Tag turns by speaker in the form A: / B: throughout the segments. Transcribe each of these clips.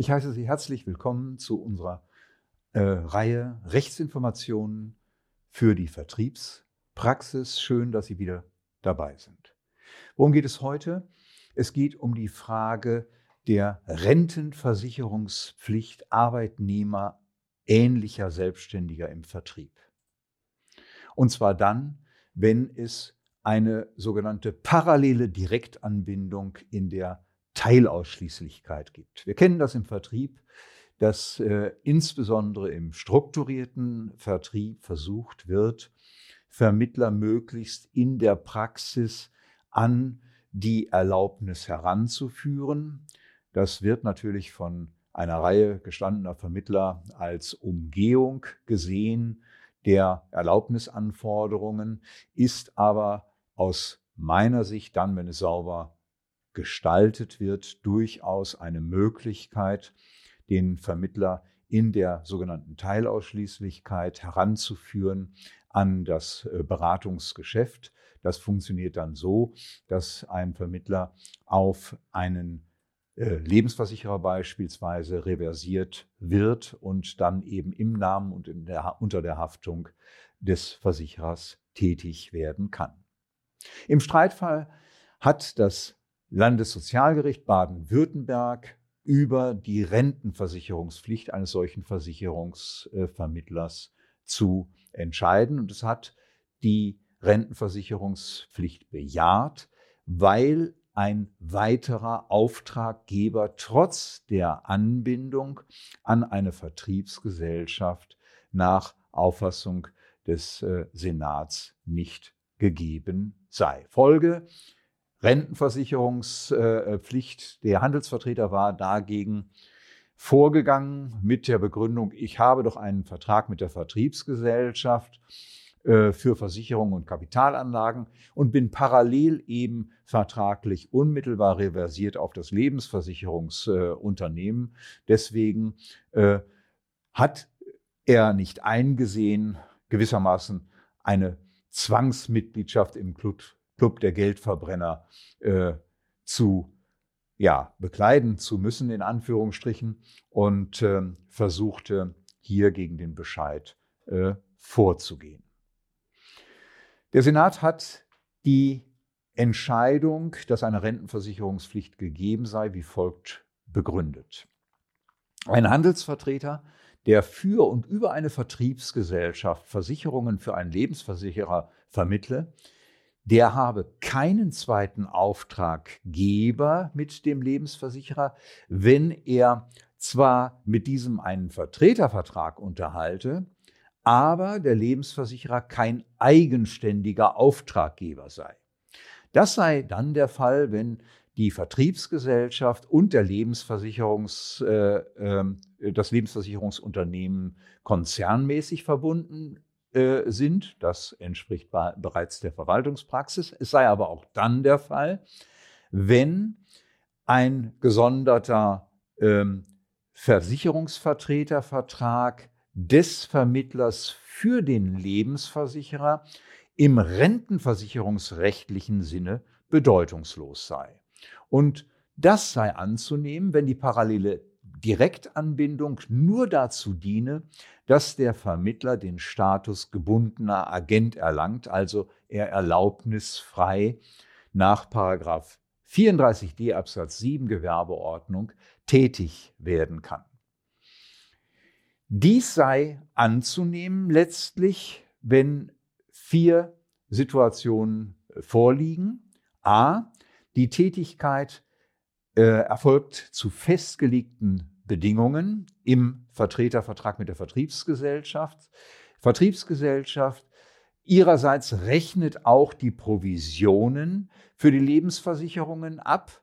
A: Ich heiße Sie herzlich willkommen zu unserer äh, Reihe Rechtsinformationen für die Vertriebspraxis. Schön, dass Sie wieder dabei sind. Worum geht es heute? Es geht um die Frage der Rentenversicherungspflicht Arbeitnehmer ähnlicher Selbstständiger im Vertrieb. Und zwar dann, wenn es eine sogenannte parallele Direktanbindung in der Teilausschließlichkeit gibt. Wir kennen das im Vertrieb, dass äh, insbesondere im strukturierten Vertrieb versucht wird, Vermittler möglichst in der Praxis an die Erlaubnis heranzuführen. Das wird natürlich von einer Reihe gestandener Vermittler als Umgehung gesehen der Erlaubnisanforderungen, ist aber aus meiner Sicht dann, wenn es sauber gestaltet wird, durchaus eine Möglichkeit, den Vermittler in der sogenannten Teilausschließlichkeit heranzuführen an das äh, Beratungsgeschäft. Das funktioniert dann so, dass ein Vermittler auf einen äh, Lebensversicherer beispielsweise reversiert wird und dann eben im Namen und der, unter der Haftung des Versicherers tätig werden kann. Im Streitfall hat das Landessozialgericht Baden-Württemberg über die Rentenversicherungspflicht eines solchen Versicherungsvermittlers zu entscheiden. Und es hat die Rentenversicherungspflicht bejaht, weil ein weiterer Auftraggeber trotz der Anbindung an eine Vertriebsgesellschaft nach Auffassung des äh, Senats nicht gegeben sei. Folge Rentenversicherungspflicht. Der Handelsvertreter war dagegen vorgegangen mit der Begründung, ich habe doch einen Vertrag mit der Vertriebsgesellschaft äh, für Versicherungen und Kapitalanlagen und bin parallel eben vertraglich unmittelbar reversiert auf das Lebensversicherungsunternehmen. Deswegen äh, hat er nicht eingesehen, gewissermaßen eine Zwangsmitgliedschaft im Club Club der Geldverbrenner äh, zu ja, bekleiden zu müssen, in Anführungsstrichen, und äh, versuchte hier gegen den Bescheid äh, vorzugehen. Der Senat hat die Entscheidung, dass eine Rentenversicherungspflicht gegeben sei, wie folgt begründet. Ein Handelsvertreter, der für und über eine Vertriebsgesellschaft Versicherungen für einen Lebensversicherer vermittle, der habe keinen zweiten Auftraggeber mit dem Lebensversicherer, wenn er zwar mit diesem einen Vertretervertrag unterhalte, aber der Lebensversicherer kein eigenständiger Auftraggeber sei. Das sei dann der Fall, wenn die Vertriebsgesellschaft und der Lebensversicherungs, äh, äh, das Lebensversicherungsunternehmen konzernmäßig verbunden äh, sind. Das entspricht bereits der Verwaltungspraxis. Es sei aber auch dann der Fall, wenn ein gesonderter ähm, Versicherungsvertretervertrag des Vermittlers für den Lebensversicherer im rentenversicherungsrechtlichen Sinne bedeutungslos sei. Und das sei anzunehmen, wenn die parallele Direktanbindung nur dazu diene, dass der Vermittler den Status gebundener Agent erlangt, also er erlaubnisfrei nach 34d Absatz 7 Gewerbeordnung tätig werden kann. Dies sei anzunehmen letztlich, wenn vier Situationen vorliegen. A. Die Tätigkeit äh, erfolgt zu festgelegten Bedingungen im Vertretervertrag mit der Vertriebsgesellschaft. Vertriebsgesellschaft ihrerseits rechnet auch die Provisionen für die Lebensversicherungen ab.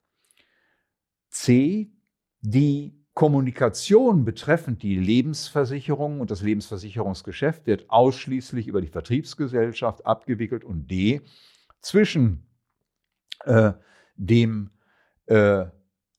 A: C. Die Kommunikation betreffend die Lebensversicherung und das Lebensversicherungsgeschäft wird ausschließlich über die Vertriebsgesellschaft abgewickelt. Und D. Zwischen äh, dem äh,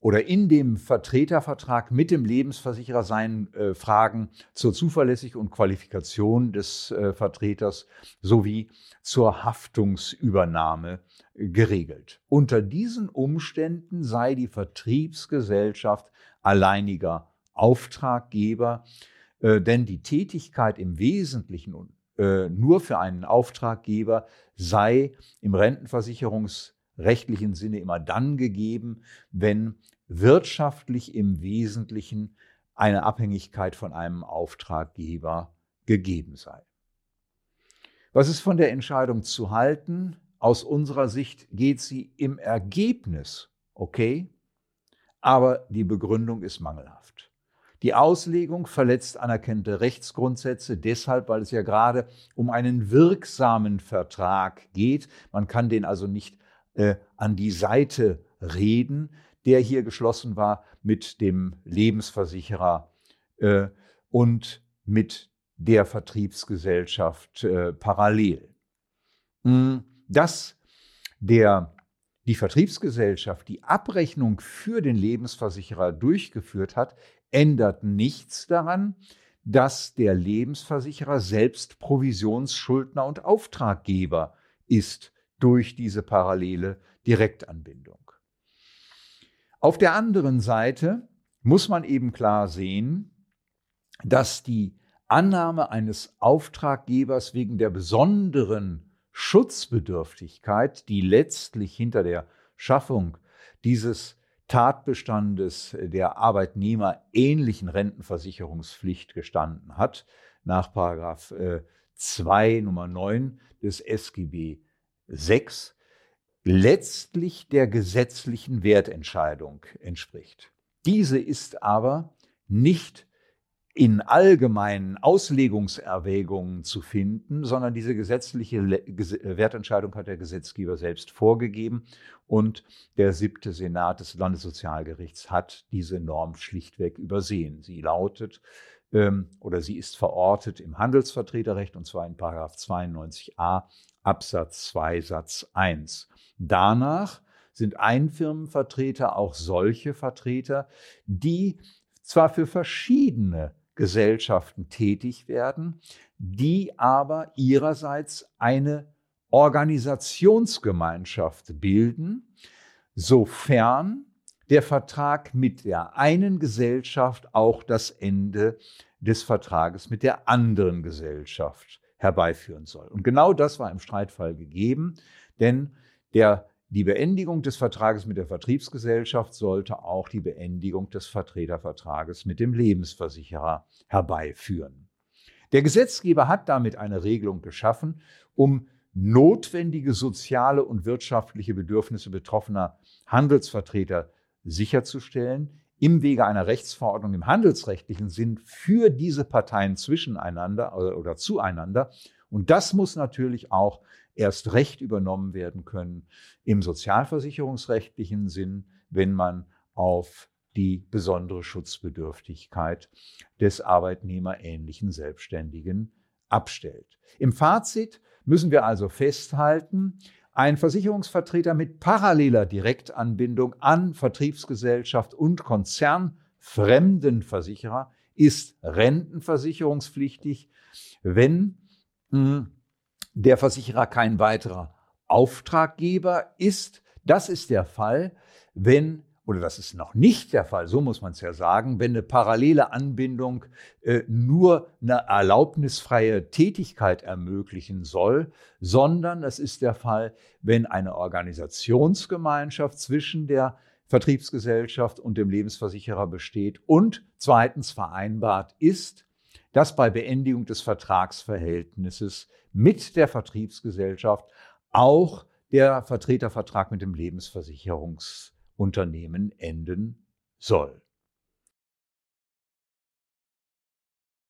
A: oder in dem Vertretervertrag mit dem Lebensversicherer seien äh, Fragen zur Zuverlässigkeit und Qualifikation des äh, Vertreters sowie zur Haftungsübernahme äh, geregelt. Unter diesen Umständen sei die Vertriebsgesellschaft alleiniger Auftraggeber, äh, denn die Tätigkeit im Wesentlichen äh, nur für einen Auftraggeber sei im rentenversicherungsrechtlichen Sinne immer dann gegeben, wenn wirtschaftlich im Wesentlichen eine Abhängigkeit von einem Auftraggeber gegeben sei. Was ist von der Entscheidung zu halten? Aus unserer Sicht geht sie im Ergebnis okay, aber die Begründung ist mangelhaft. Die Auslegung verletzt anerkannte Rechtsgrundsätze deshalb, weil es ja gerade um einen wirksamen Vertrag geht. Man kann den also nicht äh, an die Seite reden, der hier geschlossen war mit dem Lebensversicherer äh, und mit der Vertriebsgesellschaft äh, parallel. Hm, dass der, die Vertriebsgesellschaft die Abrechnung für den Lebensversicherer durchgeführt hat, ändert nichts daran, dass der Lebensversicherer selbst Provisionsschuldner und Auftraggeber ist durch diese parallele Direktanbindung. Auf der anderen Seite muss man eben klar sehen, dass die Annahme eines Auftraggebers wegen der besonderen Schutzbedürftigkeit, die letztlich hinter der Schaffung dieses Tatbestandes der arbeitnehmerähnlichen Rentenversicherungspflicht gestanden hat, nach 2 äh, Nummer 9 des SGB 6, letztlich der gesetzlichen Wertentscheidung entspricht. Diese ist aber nicht in allgemeinen Auslegungserwägungen zu finden, sondern diese gesetzliche Wertentscheidung hat der Gesetzgeber selbst vorgegeben und der siebte Senat des Landessozialgerichts hat diese Norm schlichtweg übersehen. Sie lautet ähm, oder sie ist verortet im Handelsvertreterrecht und zwar in 92a Absatz 2 Satz 1. Danach sind Einfirmenvertreter auch solche Vertreter, die zwar für verschiedene Gesellschaften tätig werden, die aber ihrerseits eine Organisationsgemeinschaft bilden, sofern der Vertrag mit der einen Gesellschaft auch das Ende des Vertrages mit der anderen Gesellschaft herbeiführen soll. Und genau das war im Streitfall gegeben, denn der, die Beendigung des Vertrages mit der Vertriebsgesellschaft sollte auch die Beendigung des Vertretervertrages mit dem Lebensversicherer herbeiführen. Der Gesetzgeber hat damit eine Regelung geschaffen, um notwendige soziale und wirtschaftliche Bedürfnisse betroffener Handelsvertreter sicherzustellen, im Wege einer Rechtsverordnung im handelsrechtlichen Sinn für diese Parteien zwischeneinander oder, oder zueinander. Und das muss natürlich auch erst recht übernommen werden können im sozialversicherungsrechtlichen Sinn, wenn man auf die besondere Schutzbedürftigkeit des arbeitnehmerähnlichen Selbstständigen abstellt. Im Fazit müssen wir also festhalten, ein Versicherungsvertreter mit paralleler Direktanbindung an Vertriebsgesellschaft und konzernfremden Versicherer ist rentenversicherungspflichtig, wenn mh, hm, der Versicherer kein weiterer Auftraggeber ist. Das ist der Fall, wenn oder das ist noch nicht der Fall, so muss man es ja sagen, wenn eine parallele Anbindung äh, nur eine erlaubnisfreie Tätigkeit ermöglichen soll, sondern es ist der Fall, wenn eine Organisationsgemeinschaft zwischen der Vertriebsgesellschaft und dem Lebensversicherer besteht und zweitens vereinbart ist, dass bei Beendigung des Vertragsverhältnisses mit der Vertriebsgesellschaft auch der Vertretervertrag mit dem Lebensversicherungs Unternehmen enden soll.